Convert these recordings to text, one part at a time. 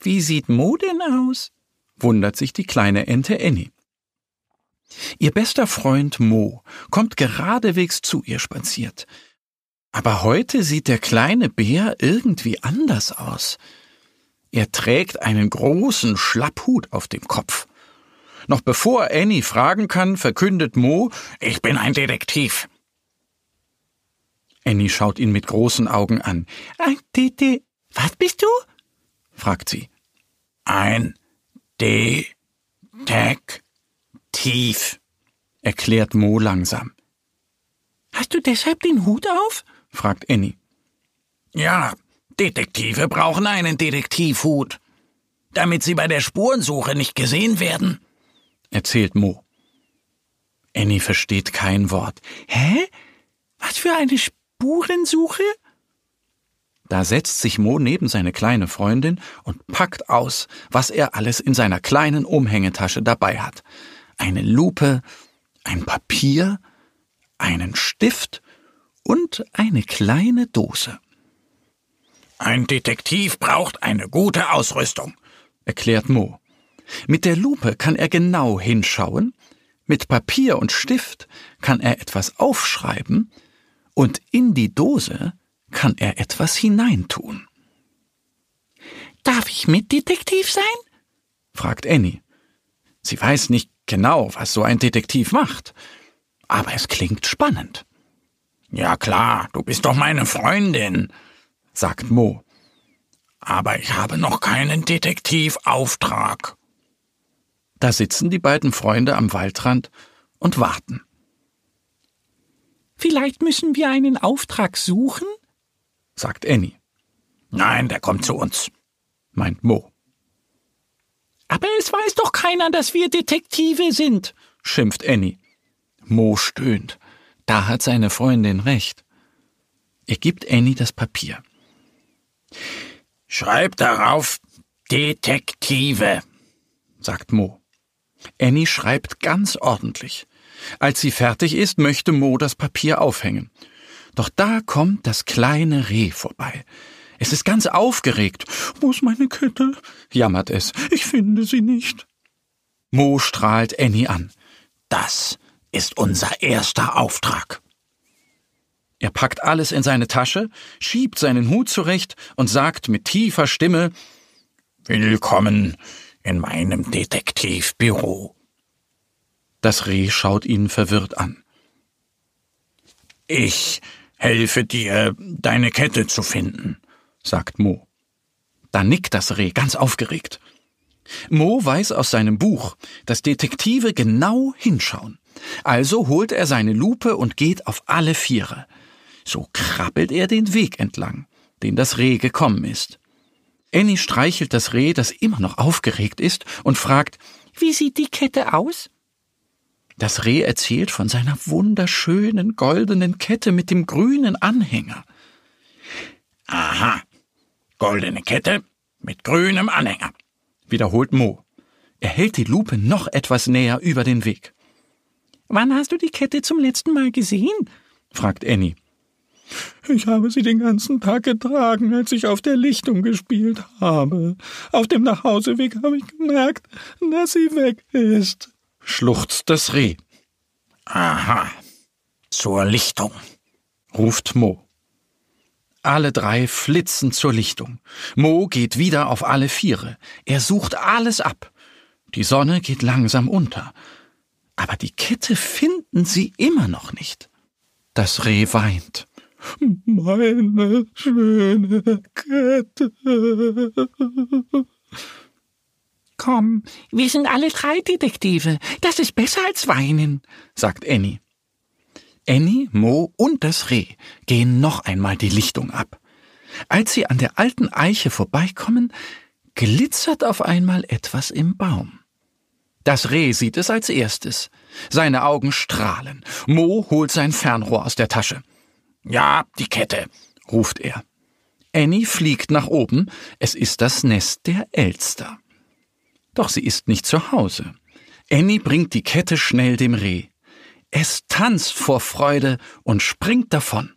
wie sieht Mo denn aus? wundert sich die kleine Ente Annie. Ihr bester Freund Mo kommt geradewegs zu ihr spaziert. Aber heute sieht der kleine Bär irgendwie anders aus. Er trägt einen großen Schlapphut auf dem Kopf. Noch bevor Annie fragen kann, verkündet Mo, ich bin ein Detektiv. Annie schaut ihn mit großen Augen an. Ein Dete, was bist du? Fragt sie. Ein Detektiv, erklärt Mo langsam. Hast du deshalb den Hut auf? fragt Annie. Ja, Detektive brauchen einen Detektivhut, damit sie bei der Spurensuche nicht gesehen werden, erzählt Mo. Annie versteht kein Wort. Hä? Was für eine Spurensuche? Da setzt sich Mo neben seine kleine Freundin und packt aus, was er alles in seiner kleinen Umhängetasche dabei hat. Eine Lupe, ein Papier, einen Stift und eine kleine Dose. Ein Detektiv braucht eine gute Ausrüstung, erklärt Mo. Mit der Lupe kann er genau hinschauen, mit Papier und Stift kann er etwas aufschreiben und in die Dose kann er etwas hineintun. Darf ich Mitdetektiv sein? fragt Annie. Sie weiß nicht genau, was so ein Detektiv macht, aber es klingt spannend. Ja klar, du bist doch meine Freundin, sagt Mo. Aber ich habe noch keinen Detektivauftrag. Da sitzen die beiden Freunde am Waldrand und warten. Vielleicht müssen wir einen Auftrag suchen? Sagt Annie. Nein, der kommt zu uns, meint Mo. Aber es weiß doch keiner, dass wir Detektive sind, schimpft Annie. Mo stöhnt. Da hat seine Freundin recht. Er gibt Annie das Papier. Schreib darauf Detektive, sagt Mo. Annie schreibt ganz ordentlich. Als sie fertig ist, möchte Mo das Papier aufhängen. Doch da kommt das kleine Reh vorbei. Es ist ganz aufgeregt. Wo ist meine Kette? jammert es. Ich finde sie nicht. Mo strahlt Annie an. Das ist unser erster Auftrag. Er packt alles in seine Tasche, schiebt seinen Hut zurecht und sagt mit tiefer Stimme Willkommen in meinem Detektivbüro. Das Reh schaut ihn verwirrt an. Ich helfe dir, deine Kette zu finden, sagt Mo. Da nickt das Reh ganz aufgeregt. Mo weiß aus seinem Buch, dass Detektive genau hinschauen. Also holt er seine Lupe und geht auf alle Viere. So krabbelt er den Weg entlang, den das Reh gekommen ist. Annie streichelt das Reh, das immer noch aufgeregt ist, und fragt, wie sieht die Kette aus? Das Reh erzählt von seiner wunderschönen goldenen Kette mit dem grünen Anhänger. Aha, goldene Kette mit grünem Anhänger, wiederholt Mo. Er hält die Lupe noch etwas näher über den Weg. Wann hast du die Kette zum letzten Mal gesehen? fragt Annie. Ich habe sie den ganzen Tag getragen, als ich auf der Lichtung gespielt habe. Auf dem Nachhauseweg habe ich gemerkt, dass sie weg ist schluchzt das Reh. Aha, zur Lichtung, ruft Mo. Alle drei flitzen zur Lichtung. Mo geht wieder auf alle Viere. Er sucht alles ab. Die Sonne geht langsam unter. Aber die Kette finden sie immer noch nicht. Das Reh weint. Meine schöne Kette. Komm, wir sind alle drei Detektive. Das ist besser als weinen, sagt Annie. Annie, Mo und das Reh gehen noch einmal die Lichtung ab. Als sie an der alten Eiche vorbeikommen, glitzert auf einmal etwas im Baum. Das Reh sieht es als erstes. Seine Augen strahlen. Mo holt sein Fernrohr aus der Tasche. Ja, die Kette, ruft er. Annie fliegt nach oben. Es ist das Nest der Elster. Doch sie ist nicht zu Hause. Annie bringt die Kette schnell dem Reh. Es tanzt vor Freude und springt davon.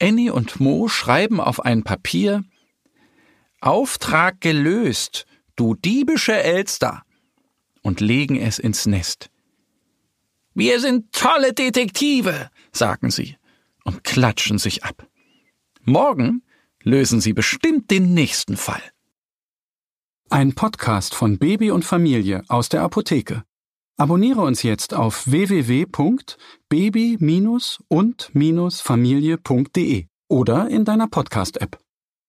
Annie und Mo schreiben auf ein Papier Auftrag gelöst, du diebische Elster, und legen es ins Nest. Wir sind tolle Detektive, sagen sie und klatschen sich ab. Morgen lösen sie bestimmt den nächsten Fall. Ein Podcast von Baby und Familie aus der Apotheke. Abonniere uns jetzt auf www.baby- und-familie.de oder in deiner Podcast-App.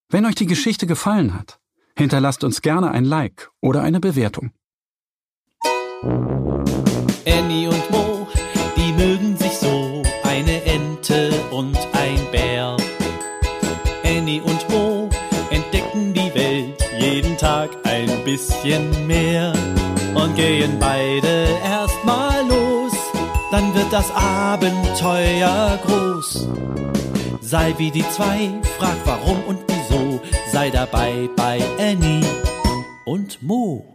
Wenn euch die Geschichte gefallen hat, hinterlasst uns gerne ein Like oder eine Bewertung. Annie und Mo, die mögen sich so, eine Ente und ein Bär. Annie und bisschen mehr und gehen beide erstmal los, dann wird das Abenteuer groß. Sei wie die zwei, frag warum und wieso, sei dabei bei Annie und Mo.